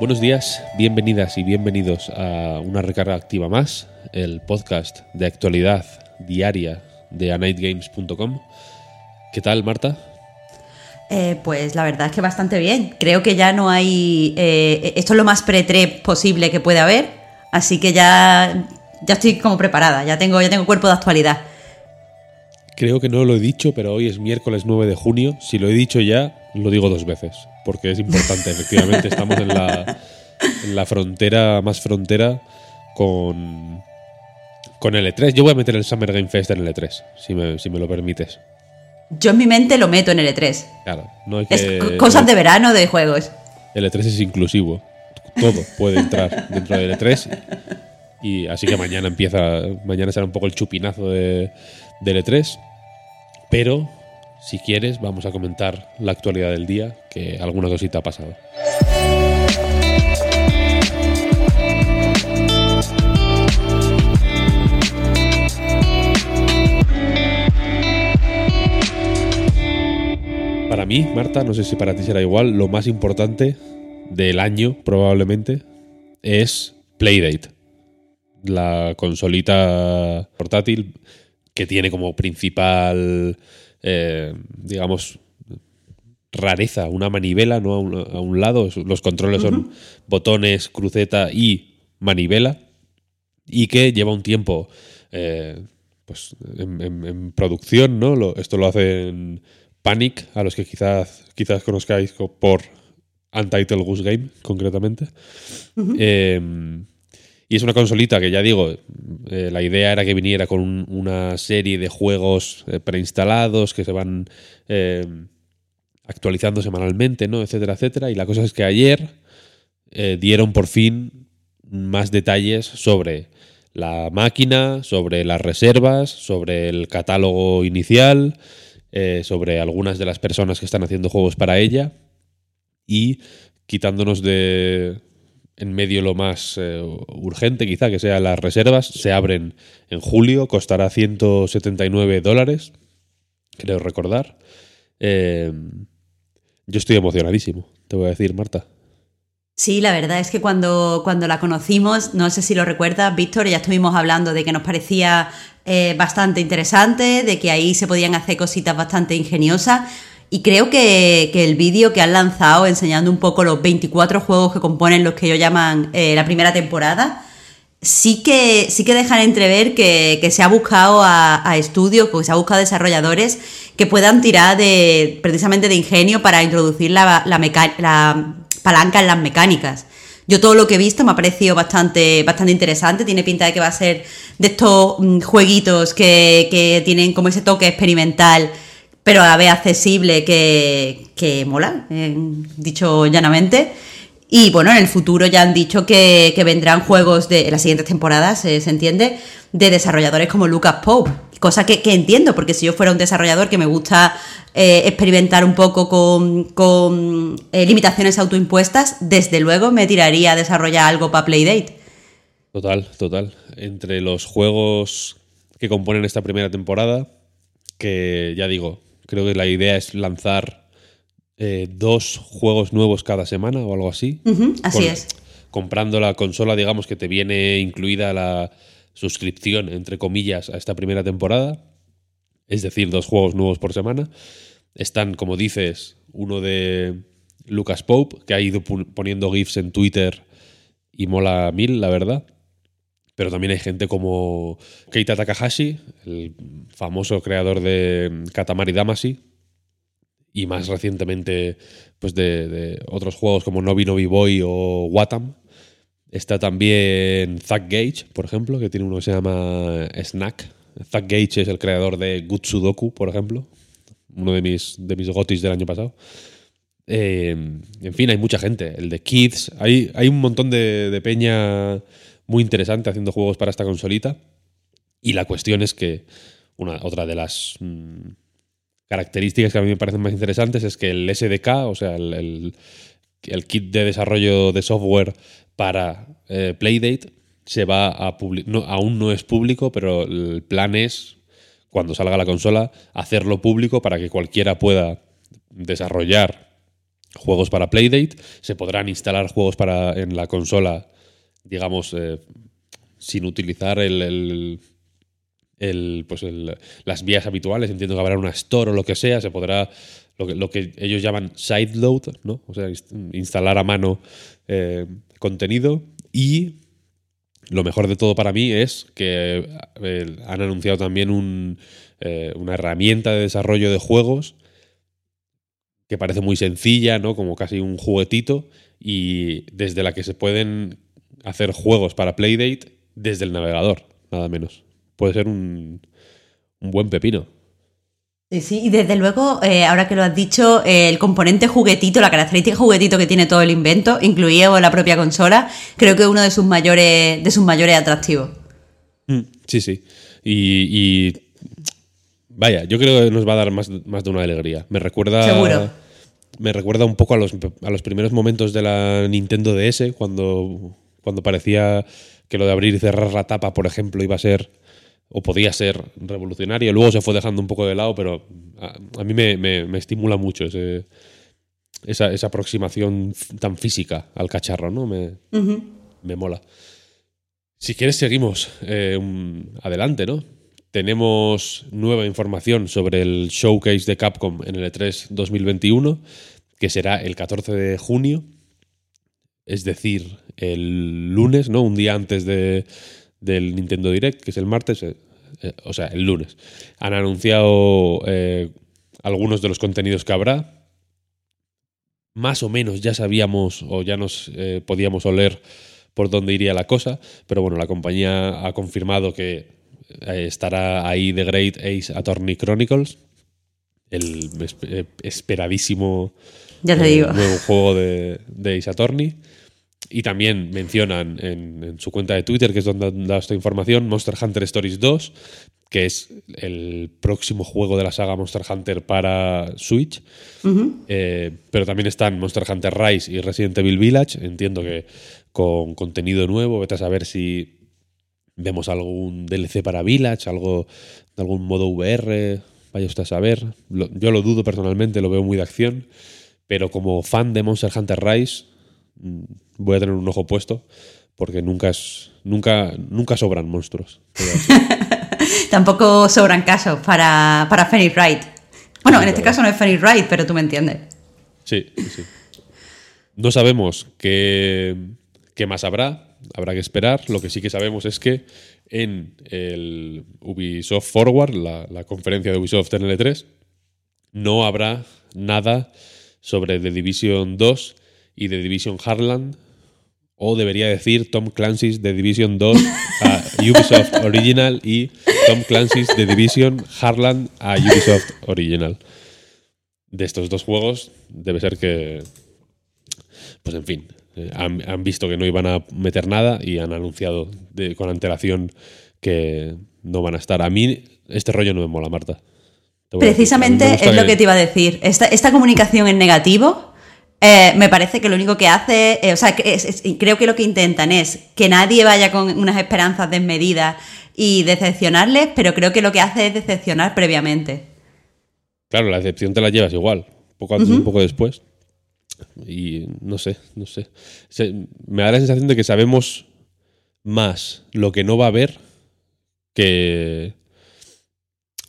Buenos días, bienvenidas y bienvenidos a una recarga activa más, el podcast de actualidad diaria de anightgames.com. ¿Qué tal, Marta? Eh, pues la verdad es que bastante bien. Creo que ya no hay. eh, esto es lo más pre posible que puede haber. Así que ya, ya estoy como preparada. Ya tengo, ya tengo cuerpo de actualidad. Creo que no lo he dicho, pero hoy es miércoles 9 de junio. Si lo he dicho ya, lo digo dos veces, porque es importante. Efectivamente, estamos en la, en la frontera, más frontera, con, con el E3. Yo voy a meter el Summer Game Fest en el E3, si me, si me lo permites. Yo en mi mente lo meto en el E3. Claro, no hay Es que. co- cosas de verano de juegos. El E3 es inclusivo. Todo puede entrar dentro del E3. Y así que mañana empieza. Mañana será un poco el chupinazo de, del E3. Pero, si quieres, vamos a comentar la actualidad del día, que alguna cosita ha pasado. Para mí, Marta, no sé si para ti será igual, lo más importante del año, probablemente, es Playdate. La consolita portátil que tiene como principal, eh, digamos, rareza una manivela ¿no? a, un, a un lado. Los controles son botones, cruceta y manivela. Y que lleva un tiempo eh, pues, en, en- en producción. ¿no? Lo- esto lo hacen Panic, a los que quizás, quizás conozcáis co- por Untitled Goose Game, concretamente. Eh, y es una consolita que ya digo, eh, la idea era que viniera con un- una serie de juegos eh, preinstalados que se van eh, actualizando semanalmente, ¿no? etcétera, etcétera. Y la cosa es que ayer dieron por fin más detalles sobre la máquina, sobre las reservas, sobre el catálogo inicial, sobre algunas de las personas que están haciendo juegos para ella y quitándonos de en medio lo más eh, urgente quizá que sea las reservas se abren en julio costará 179 dólares creo recordar Eh, yo estoy emocionadísimo te voy a decir Marta Sí, la verdad es que cuando, cuando la conocimos, no sé si lo recuerdas, Víctor, ya estuvimos hablando de que nos parecía eh, bastante interesante, de que ahí se podían hacer cositas bastante ingeniosas. Y creo que, que el vídeo que han lanzado enseñando un poco los 24 juegos que componen los que ellos llaman eh, la primera temporada, sí que, sí que dejan entrever que, que se ha buscado a, estudios, que se ha buscado a desarrolladores que puedan tirar de precisamente de ingenio para introducir la, la, la palanca en las mecánicas. Yo todo lo que he visto me ha parecido bastante, bastante interesante. Tiene pinta de que va a ser de estos mm, jueguitos que, que tienen como ese toque experimental, pero a la accesible, que, que mola, eh, dicho llanamente. Y bueno, en el futuro ya han dicho que, vendrán juegos de las siguientes temporadas, eh, se entiende, de desarrolladores como Lucas Pope. Cosa que, entiendo, porque si yo fuera un desarrollador que me gusta eh, experimentar un poco con, limitaciones autoimpuestas, desde luego me tiraría a desarrollar algo para Playdate. Total, total. Entre los juegos que componen esta primera temporada, que ya digo, creo que la idea es lanzar eh, dos juegos nuevos cada semana o algo así. Así Con- es. Comprando la consola, digamos que te viene incluida la suscripción, entre comillas, a esta primera temporada. Es decir, dos juegos nuevos por semana. Están, como dices, uno de Lucas Pope, que ha ido poniendo GIFs en Twitter y mola mil, la verdad. Pero también hay gente como Keita Takahashi, el famoso creador de Katamari Damacy, y más recientemente pues de, otros juegos como Nobi Nobi Boy o Watam. Está también Zack Gage, por ejemplo, que tiene uno que se llama Snack, Zach Gage es el creador de Good Sudoku, por ejemplo, uno de mis, de mis gotis del año pasado. Eh, en fin, hay mucha gente. El de Kids. Hay, hay un montón de peña muy interesante haciendo juegos para esta consolita. Y la cuestión es que una, otra de las mm, características que a mí me parecen más interesantes es que el SDK, o sea, el, el- kit de desarrollo de software para eh, Playdate, se va a. No, aún no es público, pero el plan es, cuando salga la consola, hacerlo público para que cualquiera pueda desarrollar juegos para Playdate. Se podrán instalar juegos para, en la consola, digamos, eh, sin utilizar el, el- pues el- las vías habituales. Entiendo que habrá una store o lo que sea. Se podrá lo que, lo que ellos llaman sideload, ¿no? O sea, inst- instalar a mano eh, contenido. Y lo mejor de todo para mí es que eh, han anunciado también un, una herramienta de desarrollo de juegos que parece muy sencilla, ¿no? Como casi un juguetito y desde la que se pueden hacer juegos para Playdate desde el navegador, nada menos. Puede ser un, un buen pepino. Sí, sí, y desde luego, eh, ahora que lo has dicho, eh, el componente juguetito, la característica juguetito que tiene todo el invento, incluido la propia consola, creo que es uno de sus mayores, de sus mayores atractivos. Sí, sí. Y, y vaya, yo creo que nos va a dar más, más de una alegría. Me recuerda. Seguro. Me recuerda un poco a los, a los primeros momentos de la Nintendo DS, cuando, cuando parecía que lo de abrir y cerrar la tapa, por ejemplo, iba a ser o podía ser revolucionario. Luego se fue dejando un poco de lado, pero a, a mí me, me- me estimula mucho ese, esa, esa aproximación tan física al cacharro, ¿no? Me, me mola. Si quieres, seguimos eh, adelante, ¿no? Tenemos nueva información sobre el showcase de Capcom en el E E3 2021, que será el 14 de junio, es decir, el lunes, ¿no? Un día antes de, del Nintendo Direct, que es el martes, eh, eh, o sea, el lunes. Han anunciado eh, algunos de los contenidos que habrá. Más o menos ya sabíamos o ya nos podíamos oler por dónde iría la cosa, pero bueno, la compañía ha confirmado que estará ahí The Great Ace Attorney Chronicles, el esp- esperadísimo Ya te digo. nuevo juego de, de Ace Attorney. Y también mencionan en, en su cuenta de Twitter, que es donde han dado esta información, Monster Hunter Stories 2, que es el próximo juego de la saga Monster Hunter para Switch. Eh, pero también están Monster Hunter Rise y Resident Evil Village. Entiendo que con contenido nuevo, vete a saber si vemos algún DLC para Village, algo de algún modo VR, vaya usted a saber. Yo lo dudo personalmente, lo veo muy de acción, pero como fan de Monster Hunter Rise voy a tener un ojo puesto porque nunca es nunca nunca sobran monstruos. Tampoco sobran casos para, para Phoenix Wright. Bueno, en este caso no es Phoenix Wright, pero tú me entiendes. Sí, sí. No sabemos qué, qué más habrá, habrá que esperar. Lo que sí que sabemos es que en el Ubisoft Forward, la, la conferencia de Ubisoft en el E3, no habrá nada sobre The Division 2 y The Division Heartland, o debería decir Tom Clancy's The Division 2 a Ubisoft Original y Tom Clancy's The Division Heartland a Ubisoft Original. De estos dos juegos debe ser que, pues en fin, eh, han, han visto que no iban a meter nada y han anunciado de- con antelación que no van a estar. A mí este rollo no me mola, Marta. Precisamente es lo que te iba a decir. Esta, esta comunicación en negativo eh, me parece que lo único que hace, eh, o sea, que es- es- y creo que lo que intentan es que nadie vaya con unas esperanzas desmedidas y decepcionarles, pero creo que lo que hace es decepcionar previamente. Claro, la decepción te la llevas igual, poco antes, un poco después. Y no sé, no sé. Se- me da la sensación de que sabemos más lo que no va a haber que.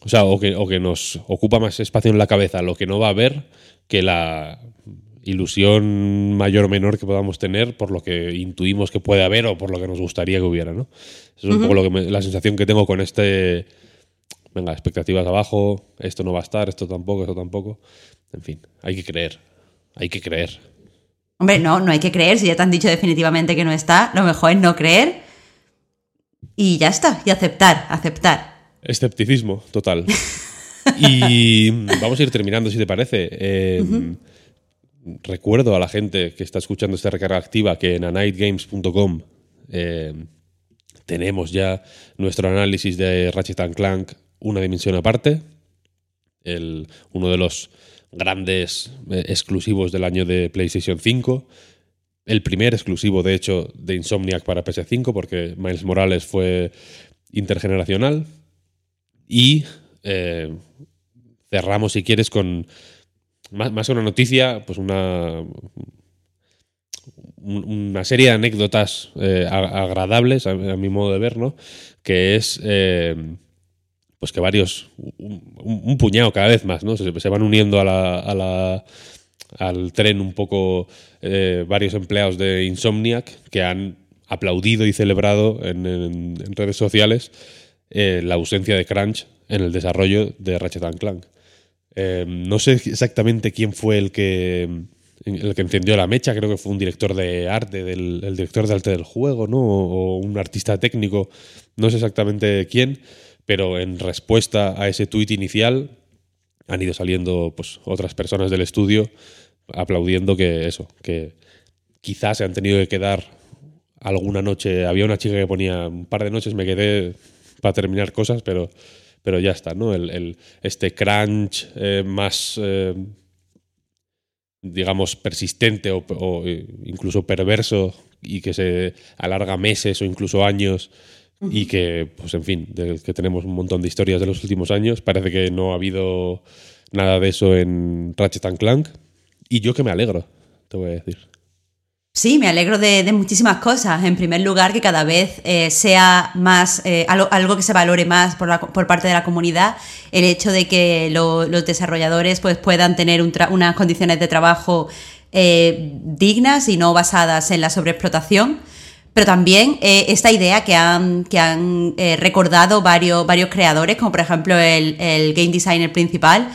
O sea, o que, o que nos ocupa más espacio en la cabeza lo que no va a haber que la ilusión mayor o menor que podamos tener por lo que intuimos que puede haber o por lo que nos gustaría que hubiera, ¿no? Eso es un poco lo que me- la sensación que tengo con este venga, expectativas abajo, esto no va a estar, esto tampoco, esto tampoco. En fin, hay que creer, hay que creer. Hombre, no, no hay que creer. Si ya te han dicho definitivamente que no está, lo mejor es no creer y ya está, y aceptar, aceptar. Escepticismo, total. y vamos a ir terminando, si te parece. Eh, recuerdo a la gente que está escuchando esta recarga activa que en anightgames.com eh, tenemos ya nuestro análisis de Ratchet Clank una dimensión aparte. El, uno de los grandes eh, exclusivos del año de PlayStation 5. El primer exclusivo, de hecho, de Insomniac para PS5, porque Miles Morales fue intergeneracional. Y eh, cerramos, si quieres, con más, más una noticia, pues una, una serie de anécdotas eh, agradables, a, mi modo de ver, ¿no? Que es eh, pues que varios, un, puñado cada vez más, ¿no? Se, van uniendo a la, al tren un poco eh, varios empleados de Insomniac que han aplaudido y celebrado en, redes sociales la ausencia de Crunch en el desarrollo de Ratchet Clank. No sé exactamente quién fue el que el que encendió la mecha, creo que fue un director de arte, del, el director de arte del juego, ¿no? O, un artista técnico, no sé exactamente quién, pero en respuesta a ese tuit inicial han ido saliendo pues, otras personas del estudio aplaudiendo que eso, que quizás se han tenido que quedar alguna noche. Había una chica que ponía un par de noches, me quedé para terminar cosas, pero, pero ya está, ¿no? El, este crunch eh, más. Eh, digamos, persistente o, eh, incluso perverso y que se alarga meses o incluso años y que, pues en fin, que tenemos un montón de historias de los últimos años. Parece que no ha habido nada de eso en Ratchet Clank y yo que me alegro, te voy a decir. Sí, me alegro de, muchísimas cosas. En primer lugar, que cada vez eh, sea más eh, algo, que se valore más por, por, parte de la comunidad, el hecho de que los desarrolladores pues, puedan tener unas condiciones de trabajo eh, dignas y no basadas en la sobreexplotación. Pero también esta idea que han, que han recordado varios, varios creadores, como por ejemplo el, game designer principal,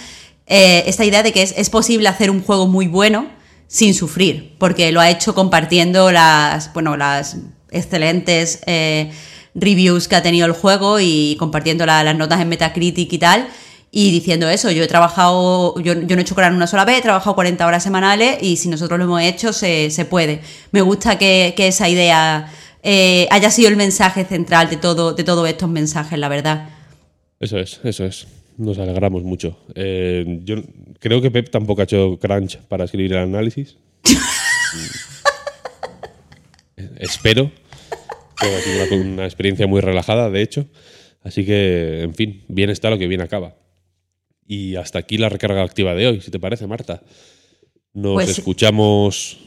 esta idea de que es, es posible hacer un juego muy bueno sin sufrir, porque lo ha hecho compartiendo las, bueno, las excelentes eh, reviews que ha tenido el juego y compartiendo las notas en Metacritic y tal. Y diciendo eso, yo he trabajado, yo, no he hecho corar una sola vez, he trabajado 40 horas semanales y si nosotros lo hemos hecho, se, puede. Me gusta que, esa idea eh, haya sido el mensaje central de, todo, de todos estos mensajes, la verdad. Eso es, eso es. Nos alegramos mucho. Eh, yo creo que Pep tampoco ha hecho crunch para escribir el análisis. Espero. ha sido una, experiencia muy relajada, de hecho. Así que, en fin, bien está lo que bien acaba. Y hasta aquí la recarga activa de hoy, si te parece, Marta. Nos pues escuchamos.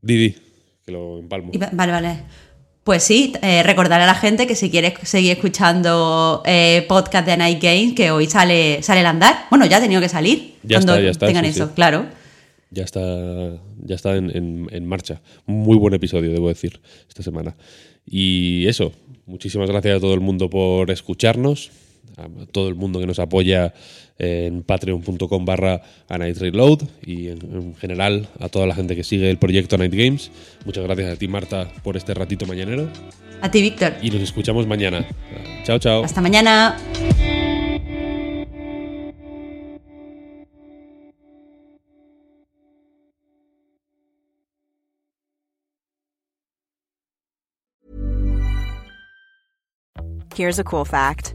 Didi, que lo empalmo. Vale, vale. Pues sí, eh, recordar a la gente que si quieres seguir escuchando eh, podcast de Night Games, que hoy sale, sale el andar. Bueno, ya ha tenido que salir ya cuando está, ya tengan eso, claro. Ya está, ya está en, marcha. Muy buen episodio, debo decir, esta semana. Y eso, muchísimas gracias a todo el mundo por escucharnos, a todo el mundo que nos apoya en patreon.com barra a Night Reload y en, general a toda la gente que sigue el proyecto Night Games. Muchas gracias a ti, Marta, por este ratito mañanero. A ti, Víctor. Y nos escuchamos mañana. Chao, chao. Hasta mañana. Here's a cool fact.